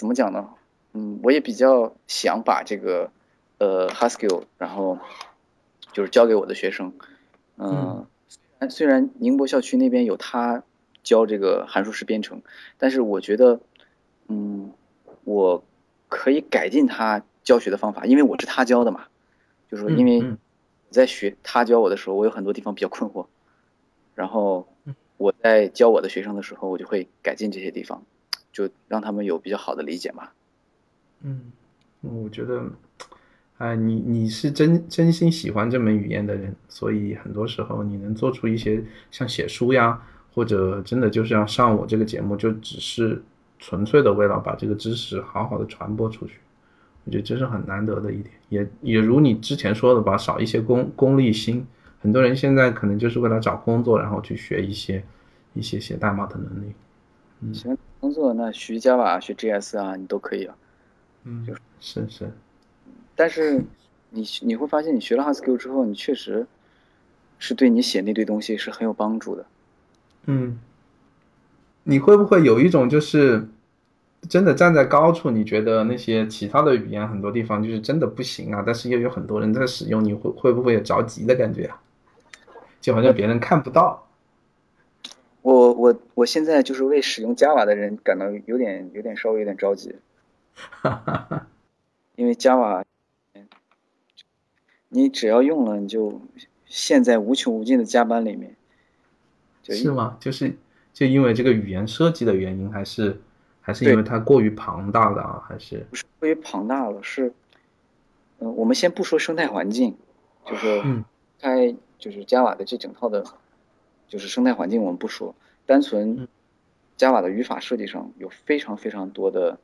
怎么讲呢？嗯，我也比较想把这个呃 Haskell，然后就是教给我的学生。嗯，虽然宁波校区那边有他教这个函数式编程，但是我觉得，嗯，我可以改进他教学的方法，因为我是他教的嘛。就是说，因为在学他教我的时候，我有很多地方比较困惑，然后我在教我的学生的时候，我就会改进这些地方，就让他们有比较好的理解嘛。嗯，我觉得。啊，你你是真真心喜欢这门语言的人，所以很多时候你能做出一些像写书呀，或者真的就是要上我这个节目，就只是纯粹的为了把这个知识好好的传播出去。我觉得这是很难得的一点，也也如你之前说的吧，少一些功功利心。很多人现在可能就是为了找工作，然后去学一些一些写代码的能力。嗯，喜欢工作那学 Java、学 JS 啊，你都可以啊。嗯，就是是。但是，你你会发现，你学了 Haskell 之后，你确实是对你写那堆东西是很有帮助的。嗯，你会不会有一种就是真的站在高处，你觉得那些其他的语言很多地方就是真的不行啊？但是又有很多人在使用，你会会不会有着急的感觉啊？就好像别人看不到。我我我现在就是为使用 Java 的人感到有点有点稍微有点着急。哈哈哈。因为 Java。你只要用了，你就陷在无穷无尽的加班里面。是吗？就是就因为这个语言设计的原因，还是还是因为它过于庞大了啊？还是不是过于庞大了？是，嗯，我们先不说生态环境，就是开就是 Java 的这整套的，就是生态环境我们不说，单纯 Java 的语法设计上有非常非常多的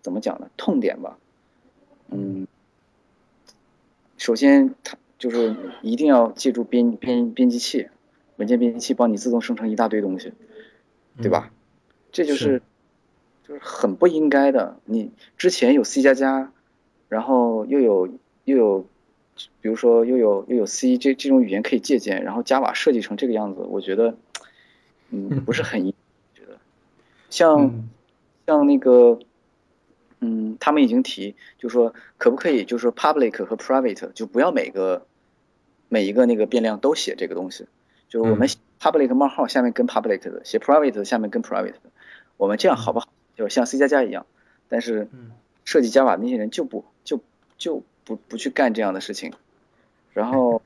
怎么讲呢？痛点吧，嗯。首先，它就是一定要借助编编编辑器，文件编辑器帮你自动生成一大堆东西，对吧？这就是就是很不应该的。你之前有 C 加加，然后又有又有，比如说又有又有 C 这这种语言可以借鉴，然后 Java 设计成这个样子，我觉得，嗯，不是很觉得，像像那个。嗯，他们已经提，就说可不可以，就是说 public 和 private 就不要每个每一个那个变量都写这个东西，就是我们 public 冒号下面跟 public 的，写 private 下面跟 private 的，我们这样好不好？就像 C 加加一样，但是设计 Java 那些人就不就就不不去干这样的事情，然后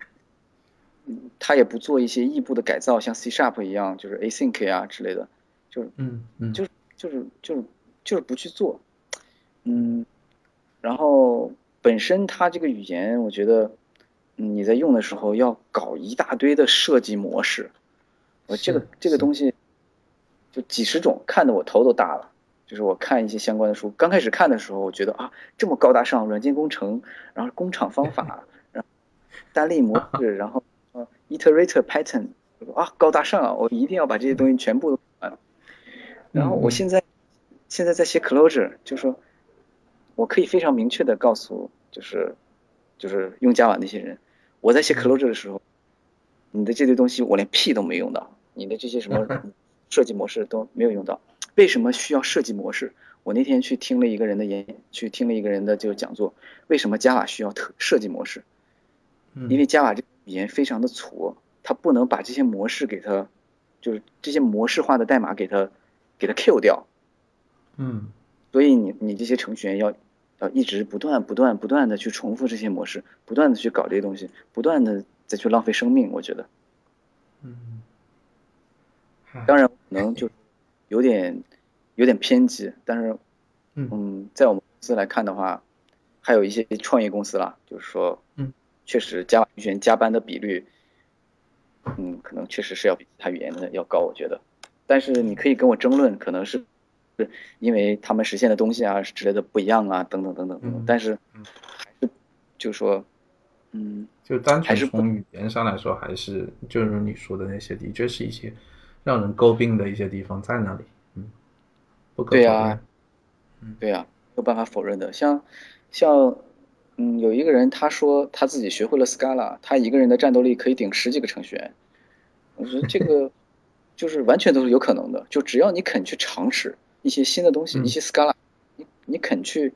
他也不做一些异步的改造，像 C sharp 一样，就是 async 啊之类的，就是嗯嗯，就是就是就是就是不去做。嗯，然后本身它这个语言，我觉得你在用的时候要搞一大堆的设计模式，我这个这个东西就几十种，看得我头都大了。就是我看一些相关的书，刚开始看的时候，我觉得啊这么高大上，软件工程，然后工厂方法，然后单例模式，然后呃 iterator pattern，啊高大上啊，我一定要把这些东西全部都完。然后我现在现在在写 closure，就说。我可以非常明确的告诉，就是，就是用 Java 那些人，我在写 closure 的时候，你的这堆东西我连屁都没用到，你的这些什么 设计模式都没有用到。为什么需要设计模式？我那天去听了一个人的演，去听了一个人的就讲座，为什么 Java 需要特设计模式？因为 Java 这语言非常的粗，它不能把这些模式给它，就是这些模式化的代码给它，给它 kill 掉。嗯。所以你你这些程序员要要一直不断不断不断的去重复这些模式，不断的去搞这些东西，不断的再去浪费生命，我觉得。嗯。当然可能就有点有点偏激，但是嗯，在我们公司来看的话，还有一些创业公司啦，就是说，嗯，确实加程序员加班的比率，嗯，可能确实是要比其他语言的要高，我觉得。但是你可以跟我争论，可能是。是因为他们实现的东西啊之类的不一样啊，等等等等等等。但是还是就说，嗯，就单纯从语言上来说，还是就是你说的那些，的确是一些让人诟病的一些地方在那里。嗯，不可对呀，嗯，对呀，没有办法否认的。像像嗯，有一个人他说他自己学会了 Scala，他一个人的战斗力可以顶十几个程序员。我觉得这个 就是完全都是有可能的，就只要你肯去尝试。一些新的东西，一些 Scala，你你肯去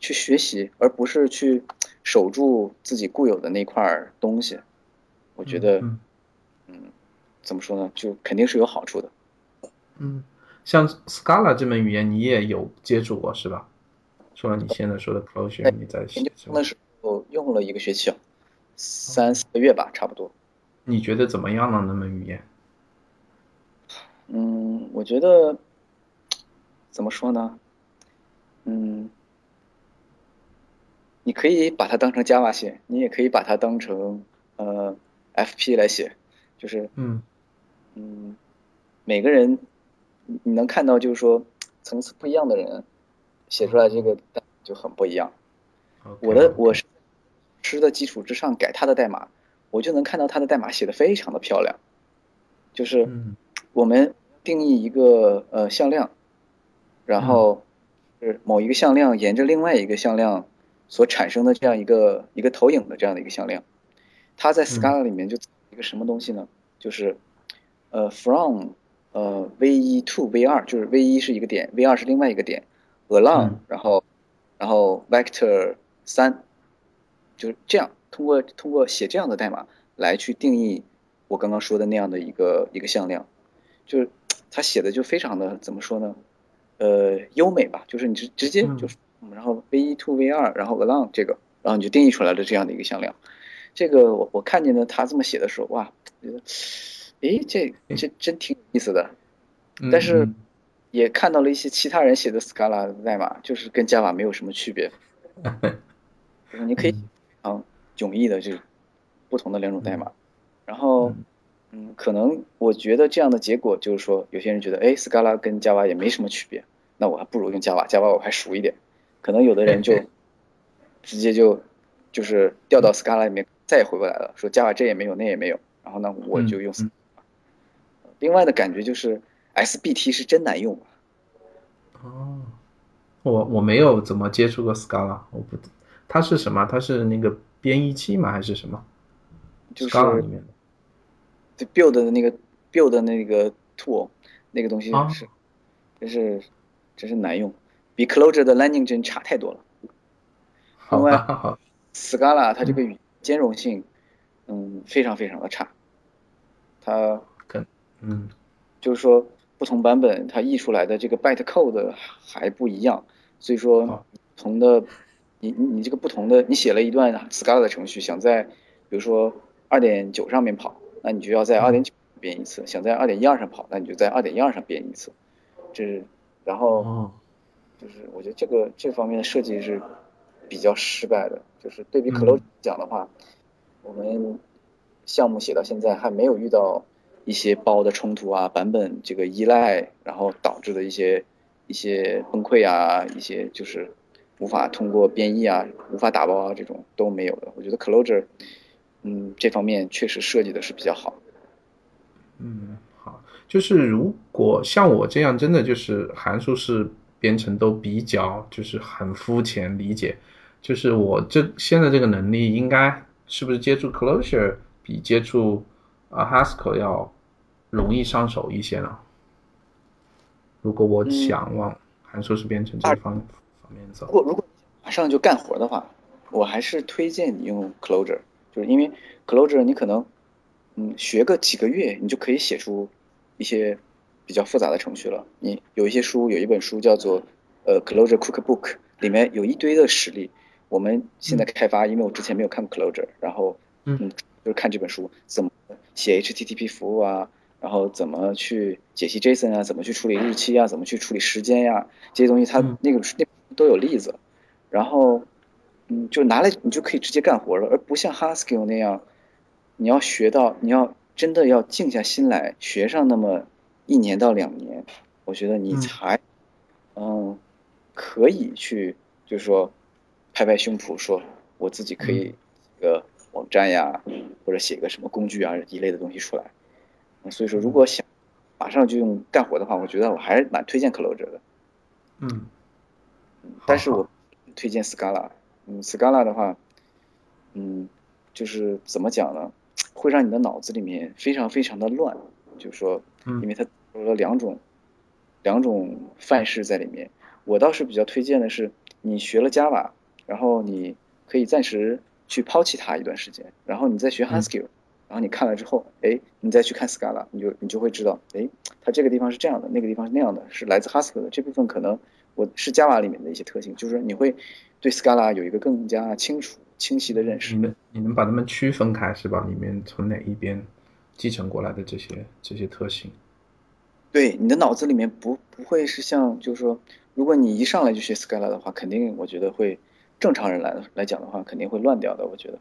去学习，而不是去守住自己固有的那块东西，我觉得，嗯，怎么说呢，就肯定是有好处的。嗯，像 Scala 这门语言你也有接触过是吧？除了你现在说的 Clojure，你在研究生的时候用了一个学期，三四个月吧，差不多。你觉得怎么样呢？那门语言？嗯，我觉得怎么说呢？嗯，你可以把它当成 Java 写，你也可以把它当成呃 FP 来写，就是嗯嗯，每个人你能看到，就是说层次不一样的人写出来这个就很不一样。我的我是吃的基础之上改他的代码，我就能看到他的代码写的非常的漂亮，就是我们定义一个呃向量，然后。是某一个向量沿着另外一个向量所产生的这样一个一个投影的这样的一个向量，它在 Scala 里面就一个什么东西呢？就是呃 from 呃 v 一 to v 二，就是 v 一是一个点，v 二是另外一个点，along 然后然后 vector 三，就是这样通过通过写这样的代码来去定义我刚刚说的那样的一个一个向量，就是他写的就非常的怎么说呢？呃，优美吧，就是你直直接就是，然后 v 一 to v 二，然后 along 这个，然后你就定义出来了这样的一个向量。这个我我看见呢，他这么写的时候，哇，觉得，诶，这这真挺有意思的。但是也看到了一些其他人写的 Scala 代码，就是跟 Java 没有什么区别。就是你可以嗯迥异的，就是不同的两种代码。然后。嗯，可能我觉得这样的结果就是说，有些人觉得，哎，Scala 跟 Java 也没什么区别，那我还不如用 Java，Java 我还熟一点。可能有的人就 直接就就是掉到 Scala 里面，再也回不来了，说 Java 这也没有，那也没有。然后呢，我就用。另外的感觉就是 SBT 是真难用啊。哦，我我没有怎么接触过 Scala，我不，它是什么？它是那个编译器吗？还是什么？就是。里面的。build 的那个 build 的那个 tool 那个东西是，真是真是难用，比 Clojure 的 landing 真差太多了。另外，Scala 它这个语兼容性，嗯，非常非常的差。它，嗯，就是说不同版本它译出来的这个 byte code 还不一样，所以说不同的，你你你这个不同的，你写了一段 Scala 的程序，想在比如说二点九上面跑。那你就要在二点九编一次，想在二点一二上跑，那你就在二点一二上编一次，这是，然后，就是我觉得这个这方面的设计是比较失败的，就是对比 Clojure 讲的话，我们项目写到现在还没有遇到一些包的冲突啊，版本这个依赖，然后导致的一些一些崩溃啊，一些就是无法通过编译啊，无法打包啊，这种都没有的。我觉得 Clojure。嗯，这方面确实设计的是比较好。嗯，好，就是如果像我这样，真的就是函数式编程都比较就是很肤浅理解，就是我这现在这个能力，应该是不是接触 Clojure 比接触啊 Haskell 要容易上手一些呢？如果我想往函数式编程这方方面走，如果如果马上就干活的话，我还是推荐你用 Clojure。就是因为 Clojure 你可能，嗯，学个几个月，你就可以写出一些比较复杂的程序了。你有一些书，有一本书叫做呃 Clojure Cookbook，里面有一堆的实例。我们现在开发，因为我之前没有看过 Clojure，然后嗯，就是看这本书怎么写 HTTP 服务啊，然后怎么去解析 JSON 啊，怎么去处理日期啊，怎么去处理时间呀，这些东西它那个那都有例子，然后。嗯，就拿来你就可以直接干活了，而不像 Haskell 那样，你要学到，你要真的要静下心来学上那么一年到两年，我觉得你才，嗯，可以去，就是说，拍拍胸脯说我自己可以一个网站呀，或者写个什么工具啊一类的东西出来。所以说，如果想马上就用干活的话，我觉得我还是蛮推荐 Clojure 的。嗯，但是我推荐 Scala。嗯，Scala 的话，嗯，就是怎么讲呢？会让你的脑子里面非常非常的乱，就是说，因为它有了两种两种范式在里面。我倒是比较推荐的是，你学了 Java，然后你可以暂时去抛弃它一段时间，然后你再学 Haskell，然后你看了之后，哎，你再去看 Scala，你就你就会知道，哎，它这个地方是这样的，那个地方是那样的，是来自 Haskell 的这部分可能我是 Java 里面的一些特性，就是你会对 Scala 有一个更加清楚、清晰的认识。你能你能把它们区分开是吧？里面从哪一边继承过来的这些这些特性？对，你的脑子里面不不会是像就是说。如果你一上来就学 Scala 的话，肯定我觉得会正常人来来讲的话，肯定会乱掉的。我觉得。